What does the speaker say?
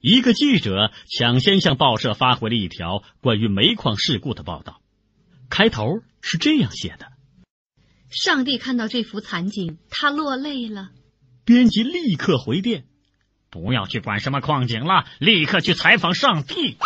一个记者抢先向报社发回了一条关于煤矿事故的报道，开头是这样写的，上帝看到这幅惨景，他落泪了。编辑立刻回电，不要去管什么矿井了，立刻去采访上帝。